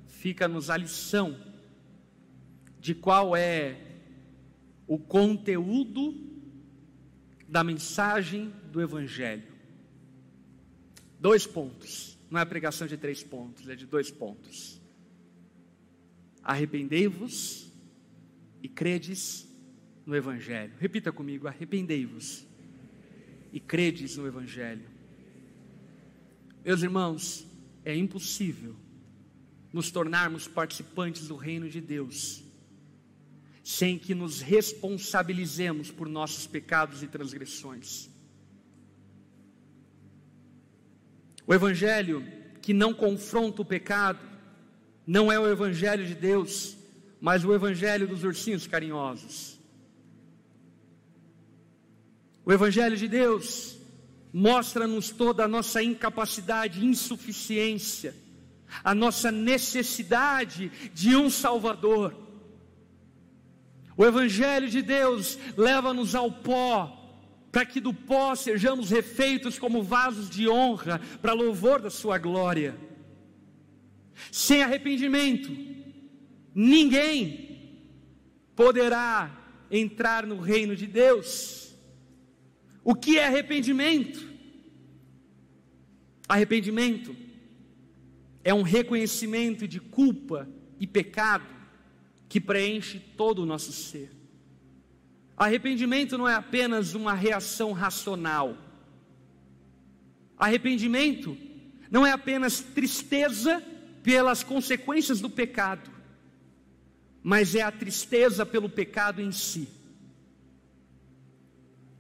fica-nos a lição de qual é o conteúdo da mensagem do Evangelho. Dois pontos, não é pregação de três pontos, é de dois pontos. Arrependei-vos e credes no Evangelho. Repita comigo: arrependei-vos e credes no Evangelho. Meus irmãos, é impossível nos tornarmos participantes do reino de Deus sem que nos responsabilizemos por nossos pecados e transgressões. O evangelho que não confronta o pecado não é o evangelho de Deus, mas o evangelho dos ursinhos carinhosos. O evangelho de Deus mostra-nos toda a nossa incapacidade, insuficiência, a nossa necessidade de um Salvador. O Evangelho de Deus leva-nos ao pó, para que do pó sejamos refeitos como vasos de honra, para louvor da Sua glória. Sem arrependimento, ninguém poderá entrar no reino de Deus. O que é arrependimento? Arrependimento é um reconhecimento de culpa e pecado que preenche todo o nosso ser. Arrependimento não é apenas uma reação racional. Arrependimento não é apenas tristeza pelas consequências do pecado, mas é a tristeza pelo pecado em si.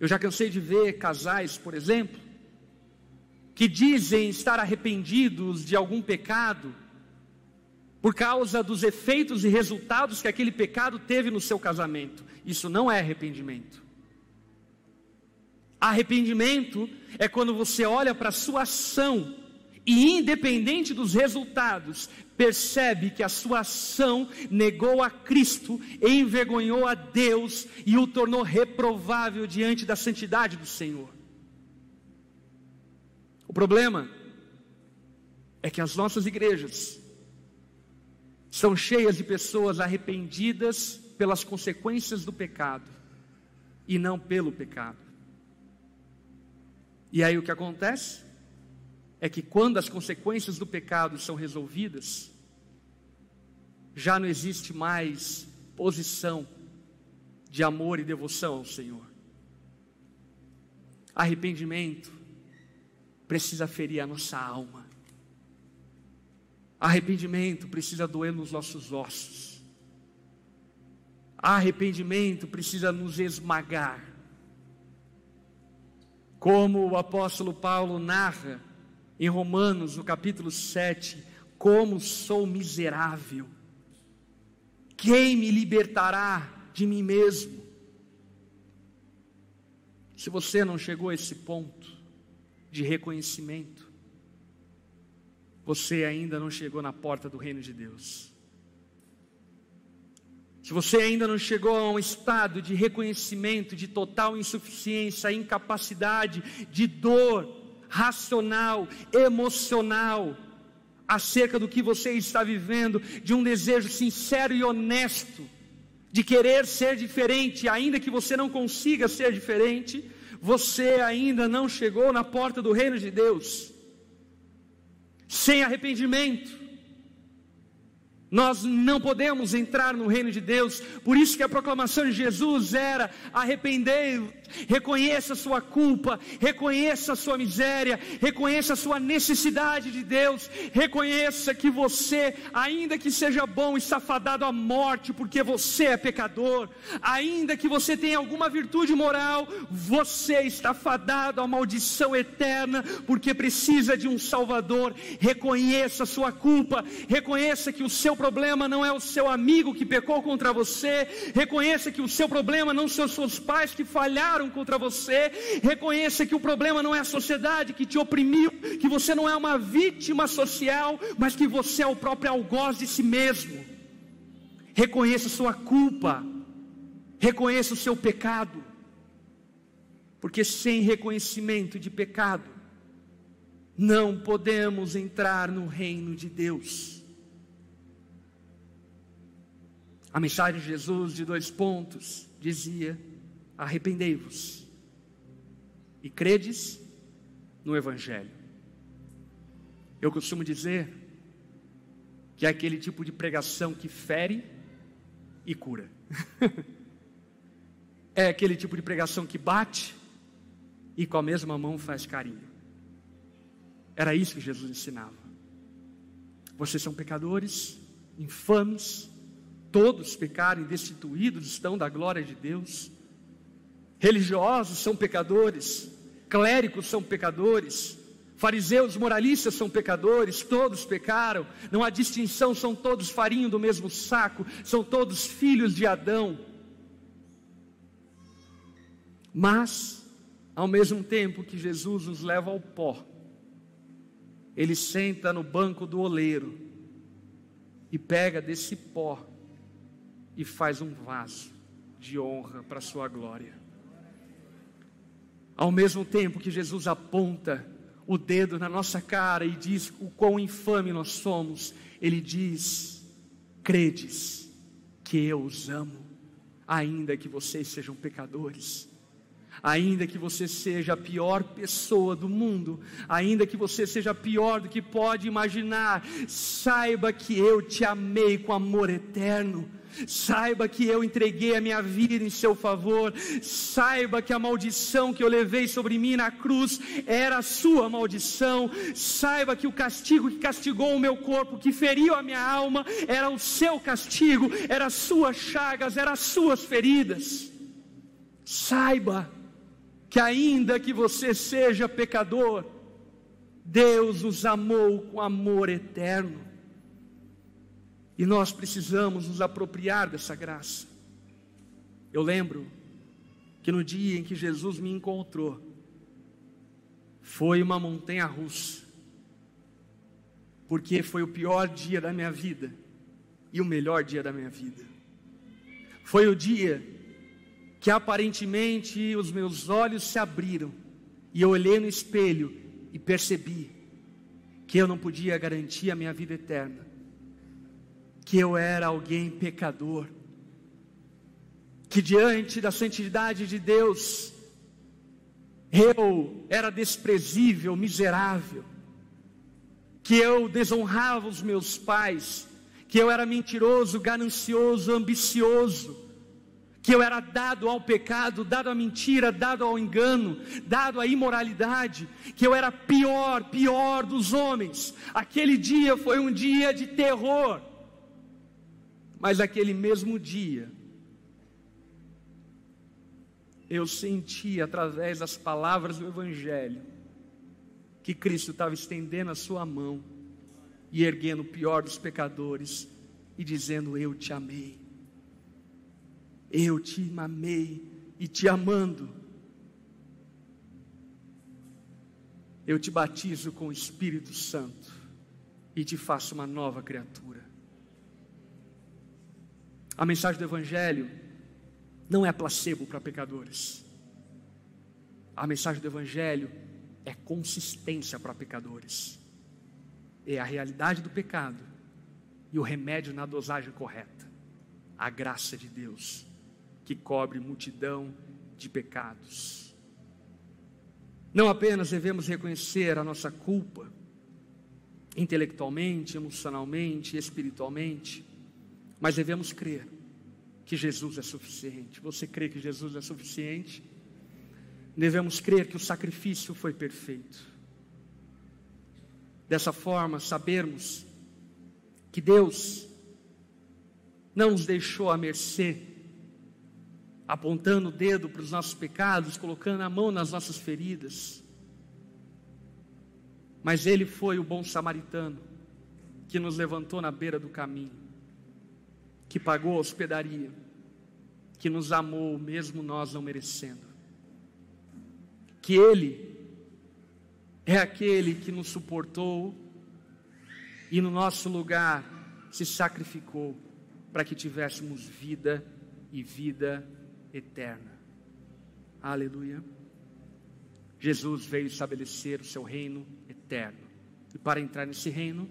Eu já cansei de ver casais, por exemplo, que dizem estar arrependidos de algum pecado, por causa dos efeitos e resultados que aquele pecado teve no seu casamento. Isso não é arrependimento. Arrependimento é quando você olha para a sua ação e, independente dos resultados, percebe que a sua ação negou a Cristo, envergonhou a Deus e o tornou reprovável diante da santidade do Senhor. O problema é que as nossas igrejas são cheias de pessoas arrependidas pelas consequências do pecado e não pelo pecado. E aí o que acontece? É que quando as consequências do pecado são resolvidas, já não existe mais posição de amor e devoção ao Senhor. Arrependimento precisa ferir a nossa alma. Arrependimento precisa doer nos nossos ossos. Arrependimento precisa nos esmagar. Como o apóstolo Paulo narra em Romanos, no capítulo 7, como sou miserável. Quem me libertará de mim mesmo? Se você não chegou a esse ponto de reconhecimento, você ainda não chegou na porta do reino de Deus. Se você ainda não chegou a um estado de reconhecimento de total insuficiência, incapacidade, de dor racional, emocional, acerca do que você está vivendo, de um desejo sincero e honesto de querer ser diferente, ainda que você não consiga ser diferente, você ainda não chegou na porta do reino de Deus. Sem arrependimento, nós não podemos entrar no reino de Deus, por isso que a proclamação de Jesus era: arrependei reconheça a sua culpa, reconheça a sua miséria, reconheça a sua necessidade de Deus, reconheça que você, ainda que seja bom, está fadado à morte, porque você é pecador, ainda que você tenha alguma virtude moral, você está fadado à maldição eterna, porque precisa de um Salvador. Reconheça a sua culpa, reconheça que o seu problema não é o seu amigo que pecou contra você, reconheça que o seu problema não são seus pais que falharam contra você. Reconheça que o problema não é a sociedade que te oprimiu, que você não é uma vítima social, mas que você é o próprio algoz de si mesmo. Reconheça sua culpa, reconheça o seu pecado, porque sem reconhecimento de pecado, não podemos entrar no reino de Deus. A mensagem de Jesus de dois pontos dizia: arrependei-vos e credes no Evangelho. Eu costumo dizer que é aquele tipo de pregação que fere e cura. é aquele tipo de pregação que bate e com a mesma mão faz carinho. Era isso que Jesus ensinava. Vocês são pecadores, infames, todos pecaram e destituídos estão da glória de Deus religiosos são pecadores, clérigos são pecadores, fariseus, moralistas são pecadores, todos pecaram, não há distinção, são todos farinho do mesmo saco, são todos filhos de Adão. Mas, ao mesmo tempo que Jesus nos leva ao pó, ele senta no banco do oleiro e pega desse pó e faz um vaso de honra para a sua glória. Ao mesmo tempo que Jesus aponta o dedo na nossa cara e diz o quão infame nós somos, ele diz: credes que eu os amo, ainda que vocês sejam pecadores. Ainda que você seja a pior pessoa do mundo, ainda que você seja pior do que pode imaginar, saiba que eu te amei com amor eterno Saiba que eu entreguei a minha vida em seu favor. Saiba que a maldição que eu levei sobre mim na cruz era a sua maldição. Saiba que o castigo que castigou o meu corpo, que feriu a minha alma, era o seu castigo, era as suas chagas, eram as suas feridas. Saiba que ainda que você seja pecador, Deus os amou com amor eterno. E nós precisamos nos apropriar dessa graça. Eu lembro que no dia em que Jesus me encontrou, foi uma montanha russa, porque foi o pior dia da minha vida e o melhor dia da minha vida. Foi o dia que aparentemente os meus olhos se abriram e eu olhei no espelho e percebi que eu não podia garantir a minha vida eterna que eu era alguém pecador, que diante da santidade de Deus, eu era desprezível, miserável, que eu desonrava os meus pais, que eu era mentiroso, ganancioso, ambicioso, que eu era dado ao pecado, dado à mentira, dado ao engano, dado à imoralidade, que eu era pior, pior dos homens. Aquele dia foi um dia de terror. Mas aquele mesmo dia, eu senti através das palavras do Evangelho, que Cristo estava estendendo a sua mão e erguendo o pior dos pecadores e dizendo: Eu te amei, eu te amei e te amando, eu te batizo com o Espírito Santo e te faço uma nova criatura. A mensagem do Evangelho não é placebo para pecadores. A mensagem do Evangelho é consistência para pecadores. É a realidade do pecado e o remédio na dosagem correta. A graça de Deus que cobre multidão de pecados. Não apenas devemos reconhecer a nossa culpa, intelectualmente, emocionalmente, espiritualmente, mas devemos crer que Jesus é suficiente. Você crê que Jesus é suficiente? Devemos crer que o sacrifício foi perfeito. Dessa forma, sabermos que Deus não nos deixou à mercê, apontando o dedo para os nossos pecados, colocando a mão nas nossas feridas, mas Ele foi o bom samaritano que nos levantou na beira do caminho, que pagou a hospedaria, que nos amou mesmo nós não merecendo. Que Ele é aquele que nos suportou e no nosso lugar se sacrificou para que tivéssemos vida e vida eterna. Aleluia. Jesus veio estabelecer o seu reino eterno. E para entrar nesse reino,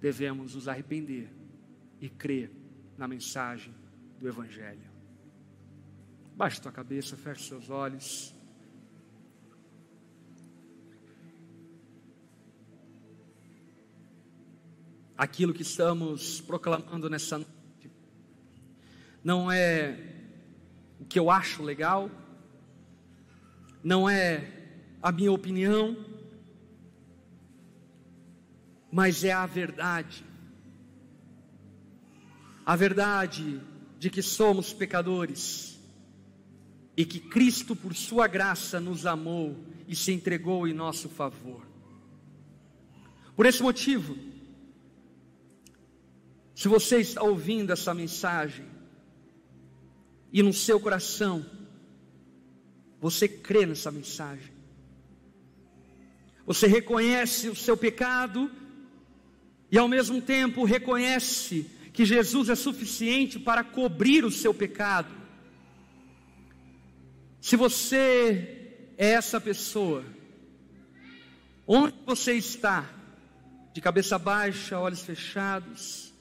devemos nos arrepender e crer na mensagem do Evangelho. Baixe tua cabeça, feche seus olhos. aquilo que estamos proclamando nessa noite. Não é que eu acho legal, não é a minha opinião, mas é a verdade. A verdade de que somos pecadores e que Cristo, por Sua graça, nos amou e se entregou em nosso favor. Por esse motivo, se você está ouvindo essa mensagem e no seu coração você crê nessa mensagem, você reconhece o seu pecado e ao mesmo tempo reconhece que Jesus é suficiente para cobrir o seu pecado. Se você é essa pessoa, onde você está? De cabeça baixa, olhos fechados,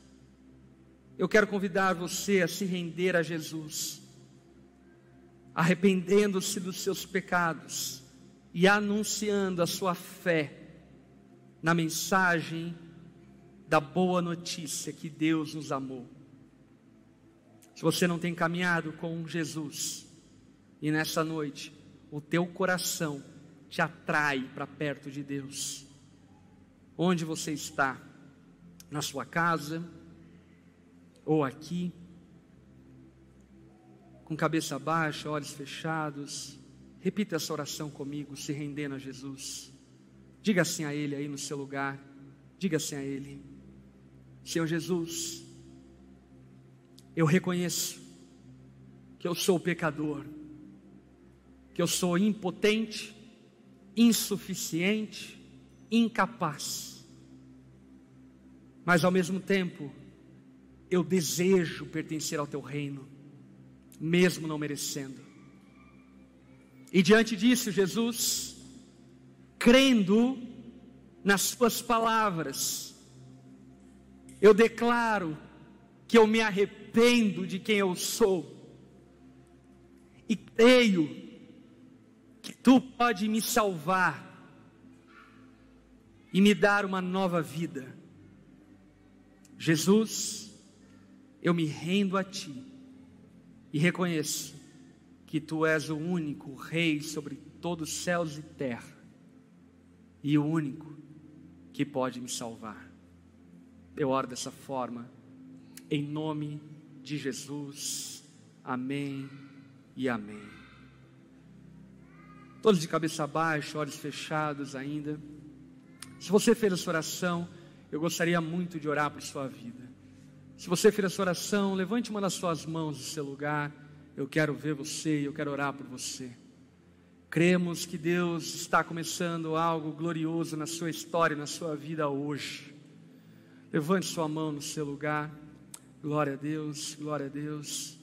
eu quero convidar você a se render a Jesus, arrependendo-se dos seus pecados e anunciando a sua fé na mensagem da boa notícia que Deus nos amou. Se você não tem caminhado com Jesus e nessa noite o teu coração te atrai para perto de Deus, onde você está? Na sua casa? ou aqui, com cabeça baixa, olhos fechados, repita essa oração comigo, se rendendo a Jesus. Diga assim a Ele aí no seu lugar, diga assim a Ele: Senhor Jesus, eu reconheço que eu sou pecador, que eu sou impotente, insuficiente, incapaz, mas ao mesmo tempo, eu desejo pertencer ao teu reino, mesmo não merecendo. E diante disso, Jesus, crendo nas Suas palavras, eu declaro que eu me arrependo de quem eu sou, e creio que Tu pode me salvar e me dar uma nova vida. Jesus, eu me rendo a Ti e reconheço que Tu és o único Rei sobre todos os céus e terra e o único que pode me salvar. Eu oro dessa forma, em nome de Jesus. Amém e amém. Todos de cabeça baixa, olhos fechados ainda. Se você fez essa oração, eu gostaria muito de orar por sua vida. Se você fez essa oração, levante uma das suas mãos do seu lugar. Eu quero ver você e eu quero orar por você. Cremos que Deus está começando algo glorioso na sua história, na sua vida hoje. Levante sua mão no seu lugar. Glória a Deus, glória a Deus.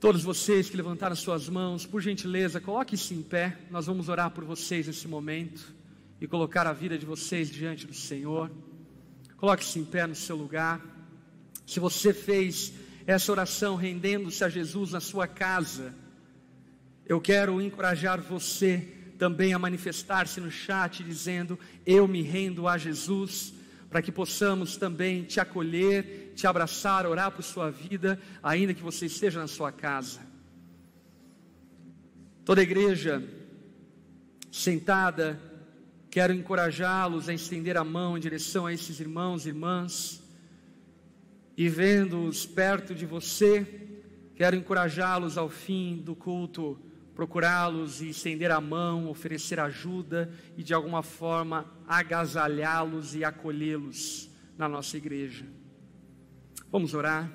Todos vocês que levantaram suas mãos, por gentileza, coloque-se em pé. Nós vamos orar por vocês nesse momento e colocar a vida de vocês diante do Senhor. Coloque-se em pé no seu lugar. Se você fez essa oração rendendo-se a Jesus na sua casa, eu quero encorajar você também a manifestar-se no chat dizendo: Eu me rendo a Jesus, para que possamos também te acolher, te abraçar, orar por sua vida, ainda que você esteja na sua casa. Toda a igreja sentada, Quero encorajá-los a estender a mão em direção a esses irmãos e irmãs, e vendo-os perto de você, quero encorajá-los ao fim do culto, procurá-los e estender a mão, oferecer ajuda e de alguma forma agasalhá-los e acolhê-los na nossa igreja. Vamos orar.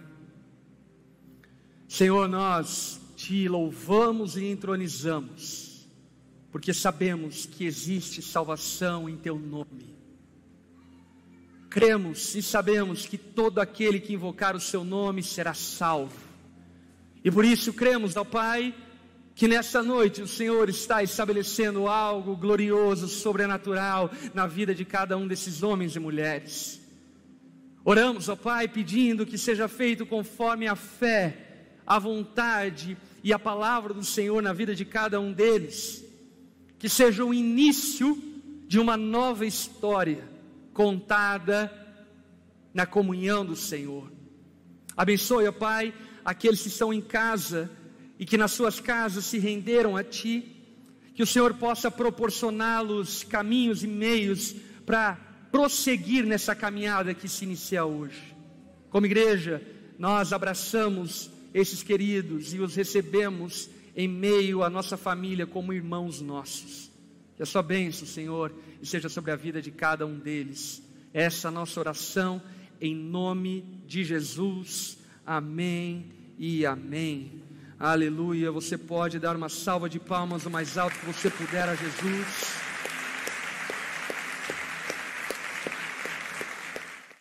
Senhor, nós te louvamos e entronizamos porque sabemos que existe salvação em Teu nome. Cremos e sabemos que todo aquele que invocar o Seu nome será salvo. E por isso cremos, ó Pai, que nessa noite o Senhor está estabelecendo algo glorioso, sobrenatural na vida de cada um desses homens e mulheres. Oramos, ó Pai, pedindo que seja feito conforme a fé, a vontade e a palavra do Senhor na vida de cada um deles que seja o início de uma nova história contada na comunhão do Senhor. Abençoe, ó Pai, aqueles que estão em casa e que nas suas casas se renderam a Ti, que o Senhor possa proporcioná-los caminhos e meios para prosseguir nessa caminhada que se inicia hoje. Como igreja, nós abraçamos esses queridos e os recebemos em meio à nossa família como irmãos nossos. Que a sua bênção, Senhor, esteja sobre a vida de cada um deles. Essa é a nossa oração em nome de Jesus. Amém e amém. Aleluia. Você pode dar uma salva de palmas o mais alto que você puder a Jesus.